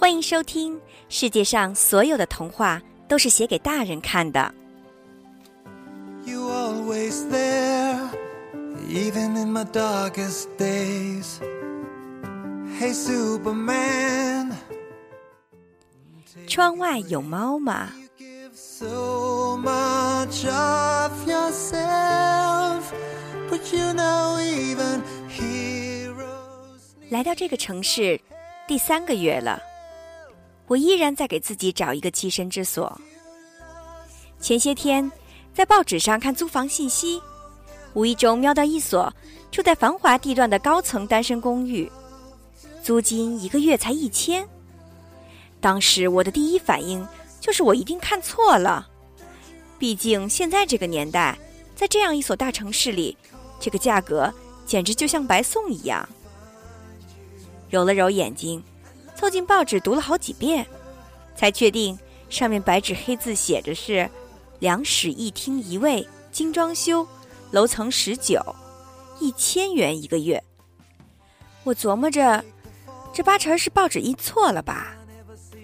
欢迎收听。世界上所有的童话都是写给大人看的。You always there, even in my darkest days. Hey Superman, 窗外有猫吗？give so much of yourself, but you know even heroes. 来到这个城市第三个月了，我依然在给自己找一个栖身之所。前些天在报纸上看租房信息，无意中瞄到一所住在繁华地段的高层单身公寓，租金一个月才一千。当时我的第一反应就是我一定看错了，毕竟现在这个年代，在这样一所大城市里，这个价格简直就像白送一样。揉了揉眼睛，凑近报纸读了好几遍，才确定上面白纸黑字写着是“两室一厅一卫，精装修，楼层十九，一千元一个月”。我琢磨着，这八成是报纸印错了吧？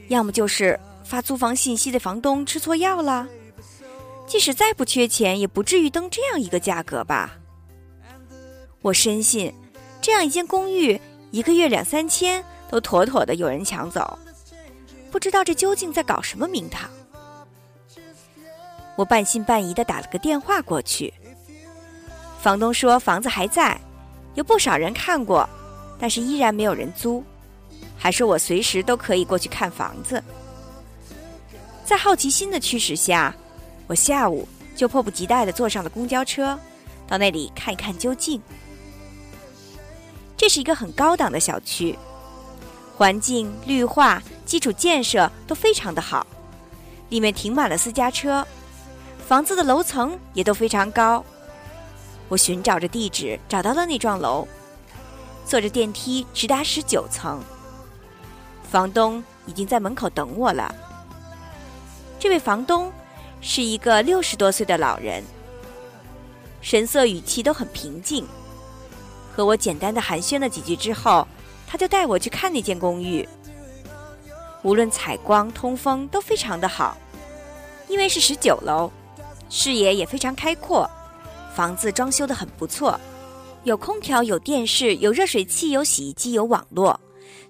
要么就是发租房信息的房东吃错药了。即使再不缺钱，也不至于登这样一个价格吧？我深信，这样一间公寓。一个月两三千都妥妥的有人抢走，不知道这究竟在搞什么名堂。我半信半疑的打了个电话过去，房东说房子还在，有不少人看过，但是依然没有人租，还说我随时都可以过去看房子。在好奇心的驱使下，我下午就迫不及待的坐上了公交车，到那里看一看究竟。这是一个很高档的小区，环境、绿化、基础建设都非常的好，里面停满了私家车，房子的楼层也都非常高。我寻找着地址，找到了那幢楼，坐着电梯直达十九层。房东已经在门口等我了。这位房东是一个六十多岁的老人，神色语气都很平静。和我简单的寒暄了几句之后，他就带我去看那间公寓。无论采光、通风都非常的好，因为是十九楼，视野也非常开阔。房子装修的很不错，有空调、有电视、有热水器、有洗衣机、有网络，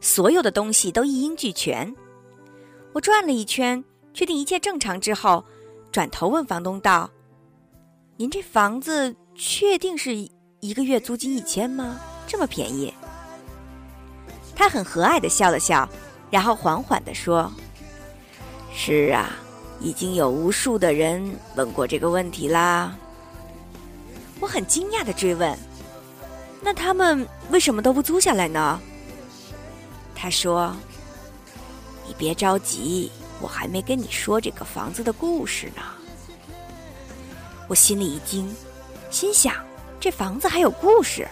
所有的东西都一应俱全。我转了一圈，确定一切正常之后，转头问房东道：“您这房子确定是？”一个月租金一千吗？这么便宜？他很和蔼的笑了笑，然后缓缓的说：“是啊，已经有无数的人问过这个问题啦。”我很惊讶的追问：“那他们为什么都不租下来呢？”他说：“你别着急，我还没跟你说这个房子的故事呢。”我心里一惊，心想。这房子还有故事，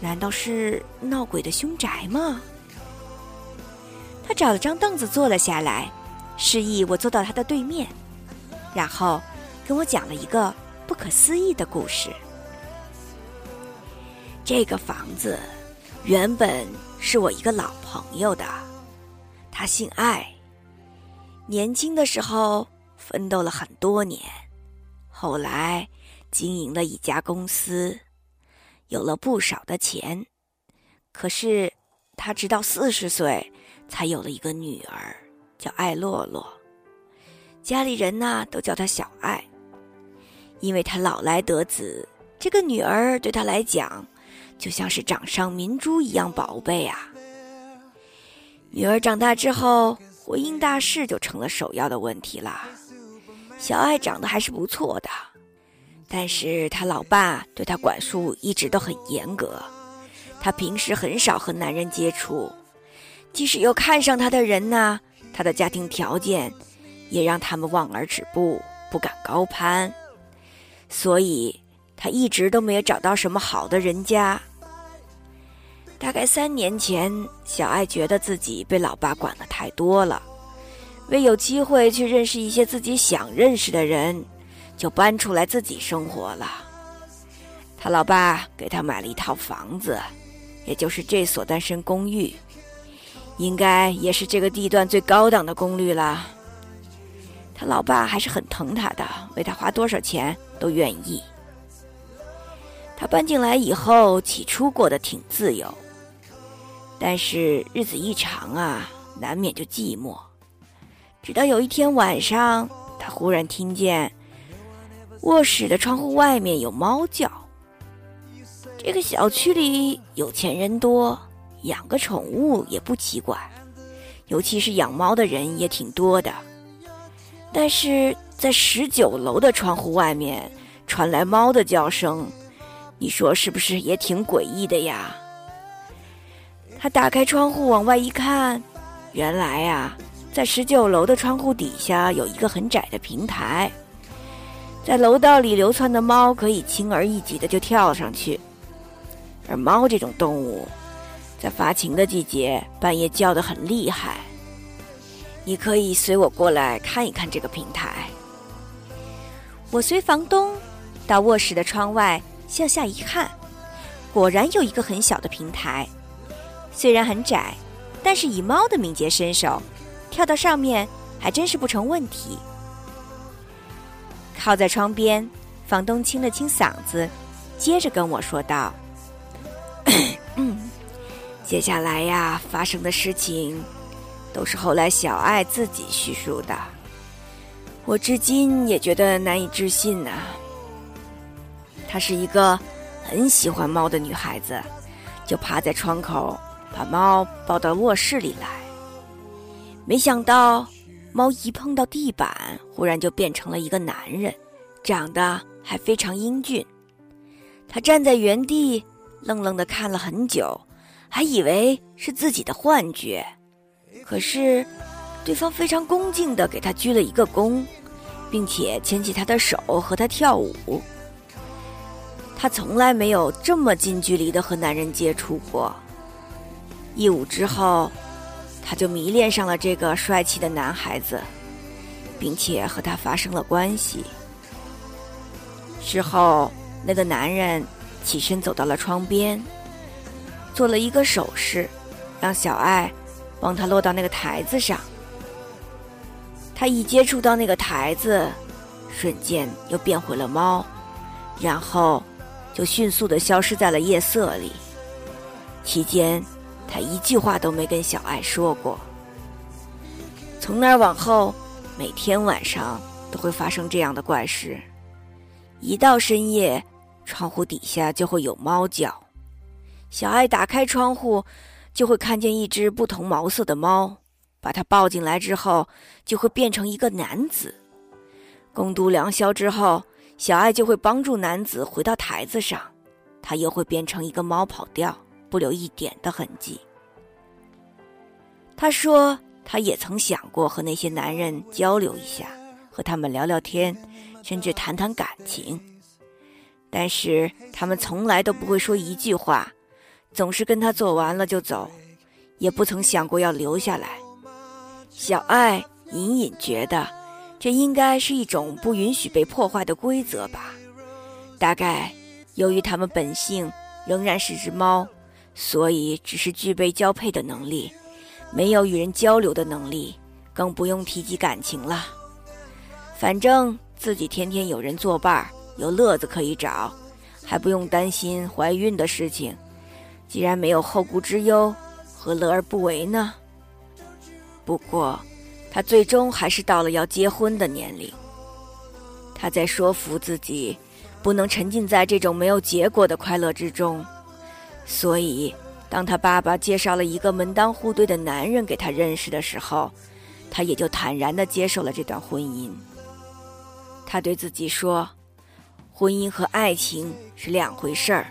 难道是闹鬼的凶宅吗？他找了张凳子坐了下来，示意我坐到他的对面，然后跟我讲了一个不可思议的故事。这个房子原本是我一个老朋友的，他姓艾，年轻的时候奋斗了很多年，后来。经营了一家公司，有了不少的钱，可是他直到四十岁才有了一个女儿，叫艾洛洛。家里人呢都叫她小艾，因为她老来得子，这个女儿对她来讲就像是掌上明珠一样宝贝啊。女儿长大之后，婚姻大事就成了首要的问题啦。小艾长得还是不错的。但是他老爸对他管束一直都很严格，他平时很少和男人接触，即使有看上他的人呢，他的家庭条件也让他们望而止步，不敢高攀，所以他一直都没有找到什么好的人家。大概三年前，小爱觉得自己被老爸管得太多了，为有机会去认识一些自己想认识的人。就搬出来自己生活了。他老爸给他买了一套房子，也就是这所单身公寓。应该也是这个地段最高档的公寓了。他老爸还是很疼他的，为他花多少钱都愿意。他搬进来以后，起初过得挺自由，但是日子一长啊，难免就寂寞。直到有一天晚上，他忽然听见卧室的窗户外面有猫叫。这个小区里有钱人多，养个宠物也不奇怪，尤其是养猫的人也挺多的。但是在十九楼的窗户外面传来猫的叫声，你说是不是也挺诡异的呀？他打开窗户往外一看，原来呀。在十九楼的窗户底下有一个很窄的平台，在楼道里流窜的猫可以轻而易举的就跳上去。而猫这种动物，在发情的季节半夜叫得很厉害。你可以随我过来看一看这个平台。我随房东到卧室的窗外向下一看，果然有一个很小的平台，虽然很窄，但是以猫的敏捷身手。跳到上面还真是不成问题。靠在窗边，房东清了清嗓子，接着跟我说道：“ 接下来呀，发生的事情都是后来小爱自己叙述的，我至今也觉得难以置信呐。她是一个很喜欢猫的女孩子，就趴在窗口，把猫抱到卧室里来。”没想到，猫一碰到地板，忽然就变成了一个男人，长得还非常英俊。他站在原地，愣愣的看了很久，还以为是自己的幻觉。可是，对方非常恭敬的给他鞠了一个躬，并且牵起他的手和他跳舞。他从来没有这么近距离的和男人接触过。一舞之后。他就迷恋上了这个帅气的男孩子，并且和他发生了关系。之后，那个男人起身走到了窗边，做了一个手势，让小爱帮他落到那个台子上。他一接触到那个台子，瞬间又变回了猫，然后就迅速的消失在了夜色里。期间。他一句话都没跟小爱说过。从那儿往后，每天晚上都会发生这样的怪事：一到深夜，窗户底下就会有猫叫。小爱打开窗户，就会看见一只不同毛色的猫，把它抱进来之后，就会变成一个男子。共度良宵之后，小爱就会帮助男子回到台子上，他又会变成一个猫跑掉。不留一点的痕迹。他说，他也曾想过和那些男人交流一下，和他们聊聊天，甚至谈谈感情。但是他们从来都不会说一句话，总是跟他做完了就走，也不曾想过要留下来。小爱隐隐觉得，这应该是一种不允许被破坏的规则吧。大概由于他们本性仍然是只猫。所以，只是具备交配的能力，没有与人交流的能力，更不用提及感情了。反正自己天天有人作伴，有乐子可以找，还不用担心怀孕的事情。既然没有后顾之忧，何乐而不为呢？不过，他最终还是到了要结婚的年龄。他在说服自己，不能沉浸在这种没有结果的快乐之中。所以，当他爸爸介绍了一个门当户对的男人给他认识的时候，他也就坦然地接受了这段婚姻。他对自己说：“婚姻和爱情是两回事儿，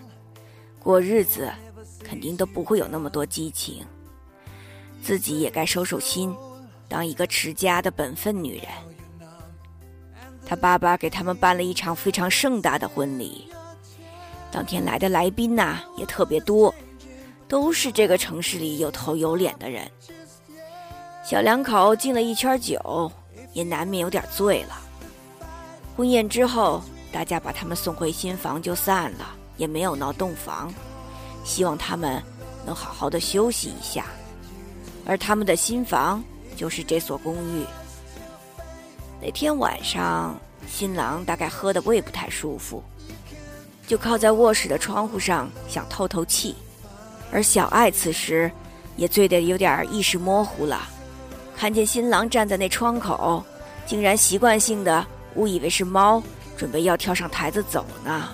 过日子肯定都不会有那么多激情。自己也该收收心，当一个持家的本分女人。”他爸爸给他们办了一场非常盛大的婚礼。当天来的来宾呐也特别多，都是这个城市里有头有脸的人。小两口敬了一圈酒，也难免有点醉了。婚宴之后，大家把他们送回新房就散了，也没有闹洞房，希望他们能好好的休息一下。而他们的新房就是这所公寓。那天晚上，新郎大概喝的胃不太舒服，就靠在卧室的窗户上想透透气，而小爱此时也醉得有点意识模糊了，看见新郎站在那窗口，竟然习惯性的误以为是猫，准备要跳上台子走呢。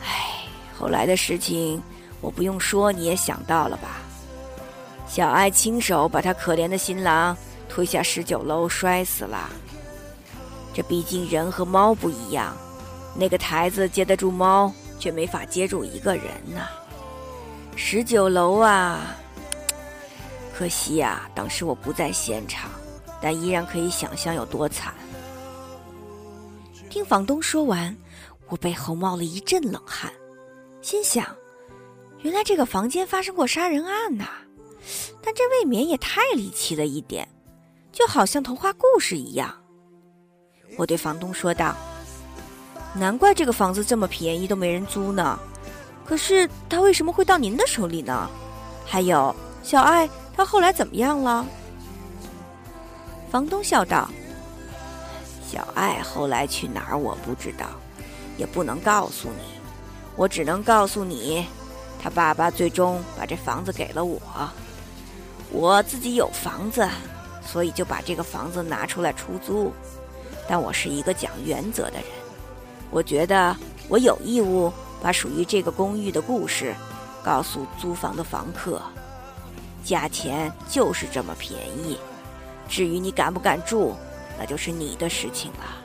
唉，后来的事情我不用说，你也想到了吧？小爱亲手把他可怜的新郎推下十九楼，摔死了。这毕竟人和猫不一样，那个台子接得住猫，却没法接住一个人呐。十九楼啊，可惜呀，当时我不在现场，但依然可以想象有多惨。听房东说完，我背后冒了一阵冷汗，心想：原来这个房间发生过杀人案呐！但这未免也太离奇了一点，就好像童话故事一样。我对房东说道：“难怪这个房子这么便宜都没人租呢。可是他为什么会到您的手里呢？还有，小爱她后来怎么样了？”房东笑道：“小爱后来去哪儿我不知道，也不能告诉你。我只能告诉你，他爸爸最终把这房子给了我。”我自己有房子，所以就把这个房子拿出来出租。但我是一个讲原则的人，我觉得我有义务把属于这个公寓的故事告诉租房的房客。价钱就是这么便宜，至于你敢不敢住，那就是你的事情了。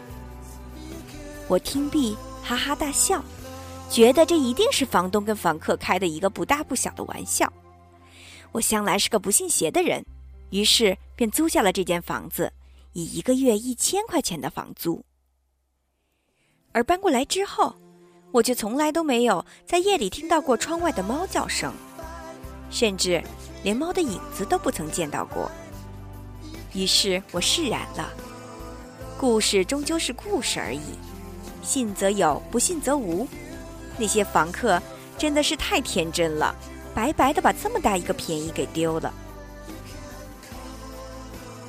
我听毕，哈哈大笑，觉得这一定是房东跟房客开的一个不大不小的玩笑。我向来是个不信邪的人，于是便租下了这间房子，以一个月一千块钱的房租。而搬过来之后，我却从来都没有在夜里听到过窗外的猫叫声，甚至连猫的影子都不曾见到过。于是我释然了，故事终究是故事而已，信则有，不信则无。那些房客真的是太天真了。白白的把这么大一个便宜给丢了。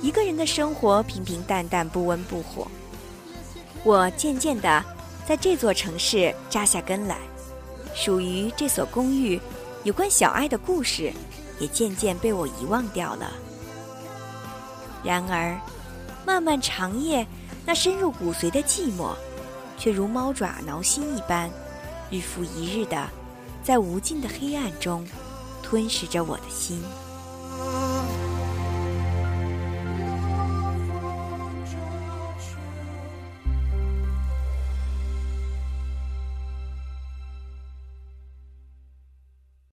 一个人的生活平平淡淡，不温不火。我渐渐的在这座城市扎下根来，属于这所公寓有关小爱的故事，也渐渐被我遗忘掉了。然而，漫漫长夜，那深入骨髓的寂寞，却如猫爪挠心一般，日复一日的。在无尽的黑暗中，吞噬着我的心。